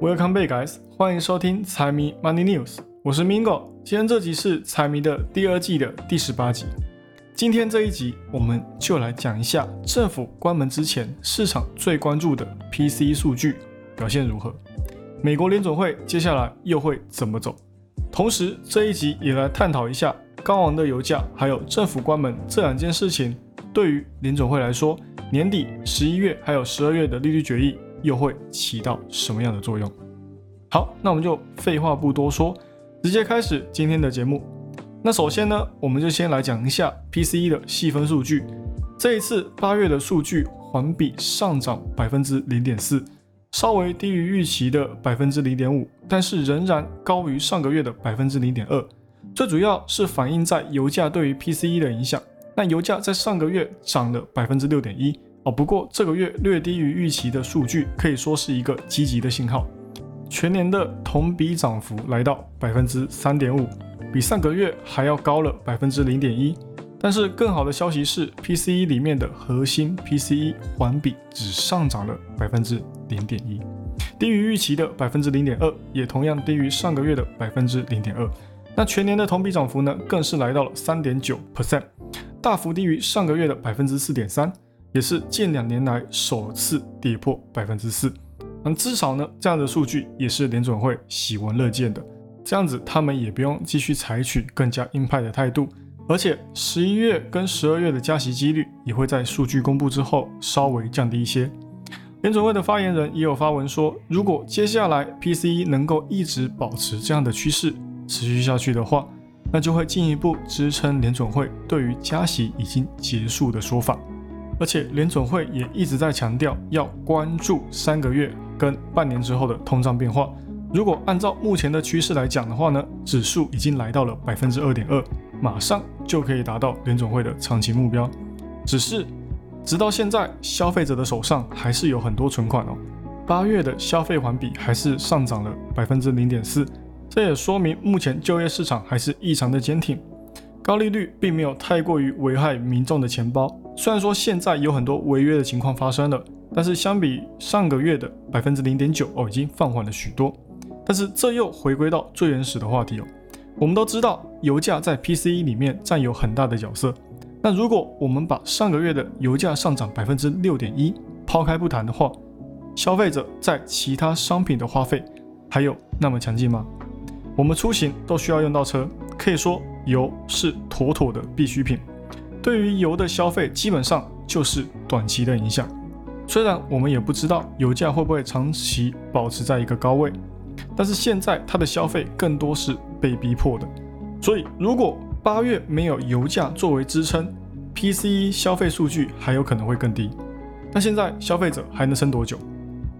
Welcome back, guys！欢迎收听财迷 Money News，我是 Mingo。今天这集是财迷的第二季的第十八集。今天这一集，我们就来讲一下政府关门之前市场最关注的 P C 数据表现如何。美国联总会接下来又会怎么走？同时，这一集也来探讨一下高昂的油价还有政府关门这两件事情，对于联总会来说，年底十一月还有十二月的利率决议。又会起到什么样的作用？好，那我们就废话不多说，直接开始今天的节目。那首先呢，我们就先来讲一下 PCE 的细分数据。这一次八月的数据环比上涨百分之零点四，稍微低于预期的百分之零点五，但是仍然高于上个月的百分之零点二。最主要是反映在油价对于 PCE 的影响。那油价在上个月涨了百分之六点一。哦，不过这个月略低于预期的数据可以说是一个积极的信号。全年的同比涨幅来到百分之三点五，比上个月还要高了百分之零点一。但是更好的消息是，PCE 里面的核心 PCE 环比只上涨了百分之零点一，低于预期的百分之零点二，也同样低于上个月的百分之零点二。那全年的同比涨幅呢，更是来到了三点九 percent，大幅低于上个月的百分之四点三。也是近两年来首次跌破百分之四，那至少呢，这样的数据也是联准会喜闻乐见的。这样子，他们也不用继续采取更加鹰派的态度，而且十一月跟十二月的加息几率也会在数据公布之后稍微降低一些。联准会的发言人也有发文说，如果接下来 PCE 能够一直保持这样的趋势持续下去的话，那就会进一步支撑联准会对于加息已经结束的说法。而且联总会也一直在强调要关注三个月跟半年之后的通胀变化。如果按照目前的趋势来讲的话呢，指数已经来到了百分之二点二，马上就可以达到联总会的长期目标。只是直到现在，消费者的手上还是有很多存款哦。八月的消费环比还是上涨了百分之零点四，这也说明目前就业市场还是异常的坚挺。高利率并没有太过于危害民众的钱包。虽然说现在有很多违约的情况发生了，但是相比上个月的百分之零点九哦，已经放缓了许多。但是这又回归到最原始的话题哦。我们都知道油价在 PCE 里面占有很大的角色。那如果我们把上个月的油价上涨百分之六点一抛开不谈的话，消费者在其他商品的花费还有那么强劲吗？我们出行都需要用到车，可以说油是妥妥的必需品。对于油的消费，基本上就是短期的影响。虽然我们也不知道油价会不会长期保持在一个高位，但是现在它的消费更多是被逼迫的。所以，如果八月没有油价作为支撑，PCE 消费数据还有可能会更低。那现在消费者还能撑多久？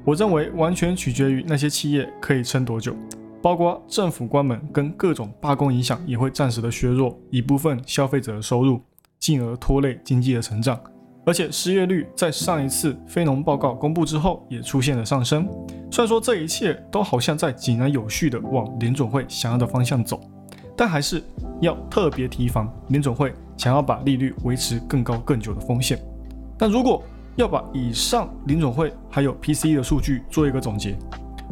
我认为完全取决于那些企业可以撑多久，包括政府关门跟各种罢工影响，也会暂时的削弱一部分消费者的收入。进而拖累经济的成长，而且失业率在上一次非农报告公布之后也出现了上升。虽然说这一切都好像在井然有序的往联总会想要的方向走，但还是要特别提防联总会想要把利率维持更高更久的风险。但如果要把以上联总会还有 PCE 的数据做一个总结，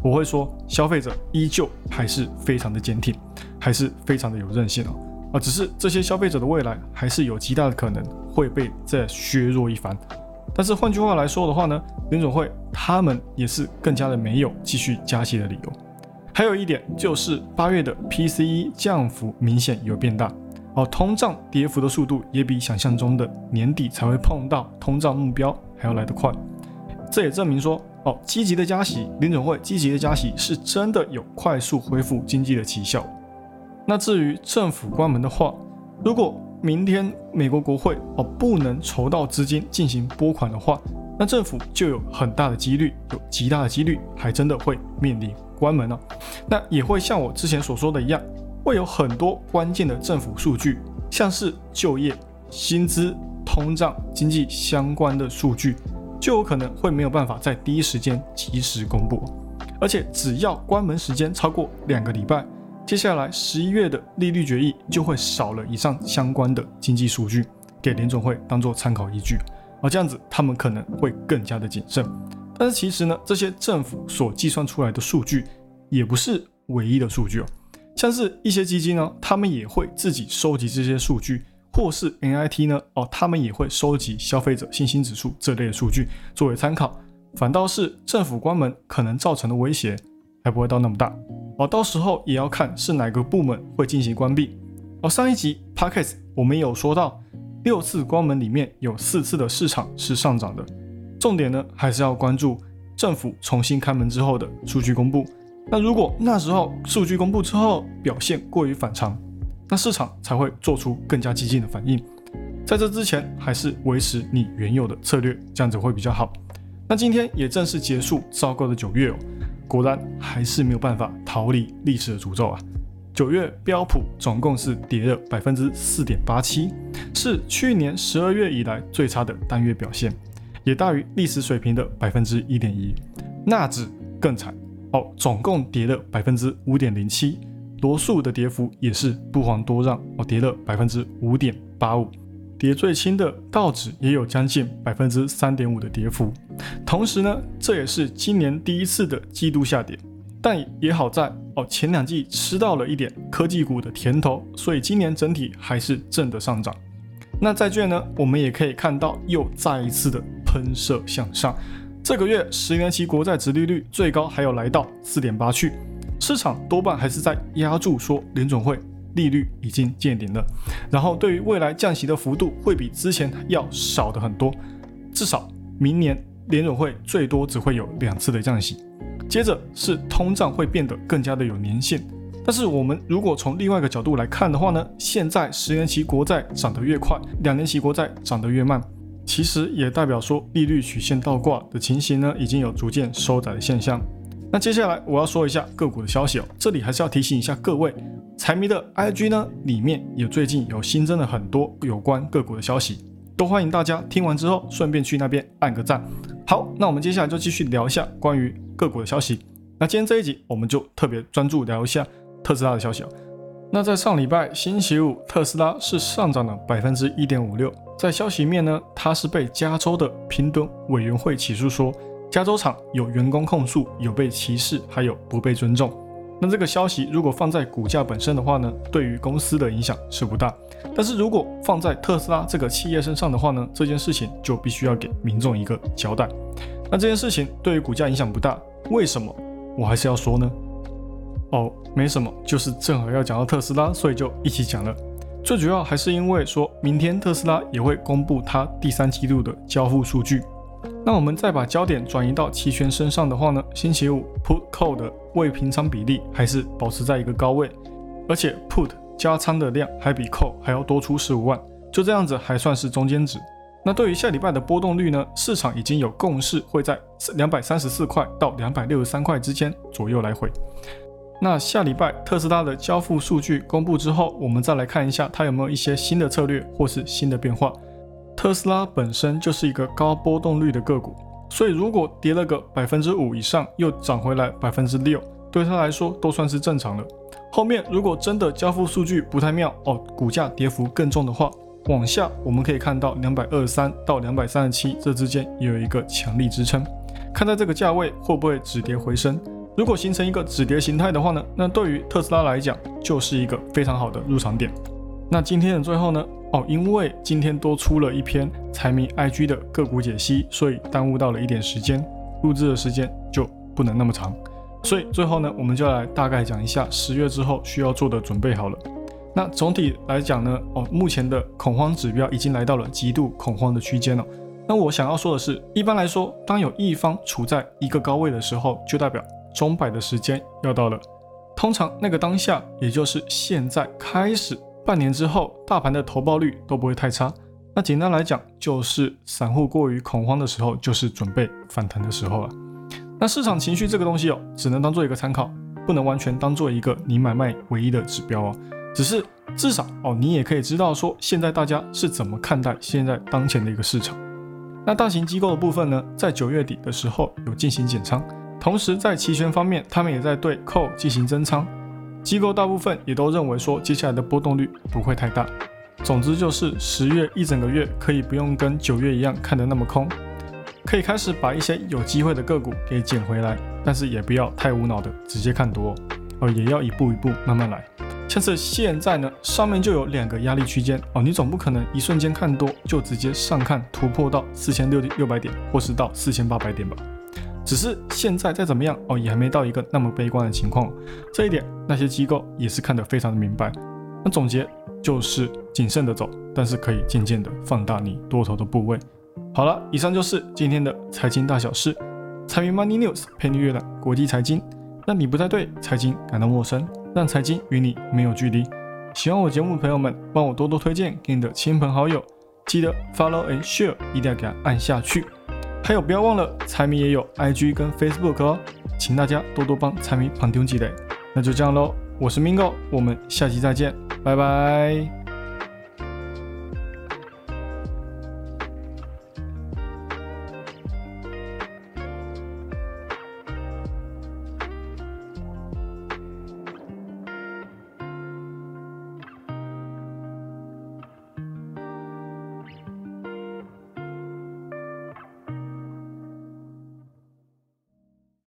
我会说消费者依旧还是非常的坚挺，还是非常的有韧性哦。啊，只是这些消费者的未来还是有极大的可能会被再削弱一番。但是换句话来说的话呢，联总会他们也是更加的没有继续加息的理由。还有一点就是八月的 PCE 降幅明显有变大，哦，通胀跌幅的速度也比想象中的年底才会碰到通胀目标还要来得快。这也证明说，哦，积极的加息，联总会积极的加息是真的有快速恢复经济的奇效。那至于政府关门的话，如果明天美国国会哦不能筹到资金进行拨款的话，那政府就有很大的几率，有极大的几率还真的会面临关门了。那也会像我之前所说的一样，会有很多关键的政府数据，像是就业、薪资、通胀、经济相关的数据，就有可能会没有办法在第一时间及时公布，而且只要关门时间超过两个礼拜。接下来十一月的利率决议就会少了以上相关的经济数据，给联总会当做参考依据，而这样子他们可能会更加的谨慎。但是其实呢，这些政府所计算出来的数据也不是唯一的数据哦。像是一些基金呢，他们也会自己收集这些数据，或是 NIT 呢，哦，他们也会收集消费者信心指数这类的数据作为参考。反倒是政府关门可能造成的威胁还不会到那么大哦，到时候也要看是哪个部门会进行关闭。哦，上一集 p o c k e t 我们有说到，六次关门里面有四次的市场是上涨的，重点呢还是要关注政府重新开门之后的数据公布。那如果那时候数据公布之后表现过于反常，那市场才会做出更加激进的反应。在这之前，还是维持你原有的策略，这样子会比较好。那今天也正式结束糟糕的九月哦，果然还是没有办法逃离历史的诅咒啊！九月标普总共是跌了百分之四点八七，是去年十二月以来最差的单月表现，也大于历史水平的百分之一点一。纳指更惨。哦，总共跌了百分之五点零七，罗素的跌幅也是不遑多让，哦，跌了百分之五点八五，跌最轻的道指也有将近百分之三点五的跌幅。同时呢，这也是今年第一次的季度下跌，但也好在哦，前两季吃到了一点科技股的甜头，所以今年整体还是正的上涨。那债券呢，我们也可以看到又再一次的喷射向上。这个月十年期国债殖利率最高还有来到四点八去，市场多半还是在压住说联总会利率已经见顶了，然后对于未来降息的幅度会比之前要少的很多，至少明年联总会最多只会有两次的降息，接着是通胀会变得更加的有粘性，但是我们如果从另外一个角度来看的话呢，现在十年期国债涨得越快，两年期国债涨得越慢。其实也代表说利率曲线倒挂的情形呢，已经有逐渐收窄的现象。那接下来我要说一下个股的消息哦，这里还是要提醒一下各位，财迷的 IG 呢里面也最近有新增了很多有关个股的消息，都欢迎大家听完之后顺便去那边按个赞。好，那我们接下来就继续聊一下关于个股的消息。那今天这一集我们就特别专注聊一下特斯拉的消息哦。那在上礼拜星期五，特斯拉是上涨了百分之一点五六。在消息面呢，它是被加州的平等委员会起诉，说加州厂有员工控诉有被歧视，还有不被尊重。那这个消息如果放在股价本身的话呢，对于公司的影响是不大。但是如果放在特斯拉这个企业身上的话呢，这件事情就必须要给民众一个交代。那这件事情对于股价影响不大，为什么？我还是要说呢。哦，没什么，就是正好要讲到特斯拉，所以就一起讲了。最主要还是因为说明天特斯拉也会公布它第三季度的交付数据。那我们再把焦点转移到期权身上的话呢，星期五 Put Call 的未平仓比例还是保持在一个高位，而且 Put 加仓的量还比 Call 还要多出十五万，就这样子还算是中间值。那对于下礼拜的波动率呢，市场已经有共识会在两百三十四块到两百六十三块之间左右来回。那下礼拜特斯拉的交付数据公布之后，我们再来看一下它有没有一些新的策略或是新的变化。特斯拉本身就是一个高波动率的个股，所以如果跌了个百分之五以上，又涨回来百分之六，对它来说都算是正常了。后面如果真的交付数据不太妙哦，股价跌幅更重的话，往下我们可以看到两百二十三到两百三十七这之间也有一个强力支撑，看在这个价位会不会止跌回升。如果形成一个止跌形态的话呢，那对于特斯拉来讲就是一个非常好的入场点。那今天的最后呢，哦，因为今天多出了一篇财迷 IG 的个股解析，所以耽误到了一点时间，录制的时间就不能那么长。所以最后呢，我们就来大概讲一下十月之后需要做的准备好了。那总体来讲呢，哦，目前的恐慌指标已经来到了极度恐慌的区间了。那我想要说的是，一般来说，当有一方处在一个高位的时候，就代表。钟摆的时间要到了，通常那个当下，也就是现在开始，半年之后，大盘的投报率都不会太差。那简单来讲，就是散户过于恐慌的时候，就是准备反弹的时候了。那市场情绪这个东西哦，只能当做一个参考，不能完全当做一个你买卖唯一的指标哦。只是至少哦，你也可以知道说，现在大家是怎么看待现在当前的一个市场。那大型机构的部分呢，在九月底的时候有进行减仓。同时，在期权方面，他们也在对扣进行增仓。机构大部分也都认为说，接下来的波动率不会太大。总之就是十月一整个月可以不用跟九月一样看得那么空。可以开始把一些有机会的个股给捡回来，但是也不要太无脑的直接看多哦，也要一步一步慢慢来。像是现在呢，上面就有两个压力区间哦，你总不可能一瞬间看多就直接上看突破到四千六六百点，或是到四千八百点吧。只是现在再怎么样哦，也还没到一个那么悲观的情况，这一点那些机构也是看得非常的明白。那总结就是谨慎的走，但是可以渐渐的放大你多头的部位。好了，以上就是今天的财经大小事，财迷 Money News 陪你阅览国际财经，让你不再对财经感到陌生。让财经与你没有距离。喜欢我节目的朋友们，帮我多多推荐给你的亲朋好友。记得 follow and share，一定要给它按下去。还有，不要忘了财迷也有 IG 跟 Facebook 哦，请大家多多帮财迷旁听积累。那就这样喽，我是 Mingo，我们下期再见，拜拜。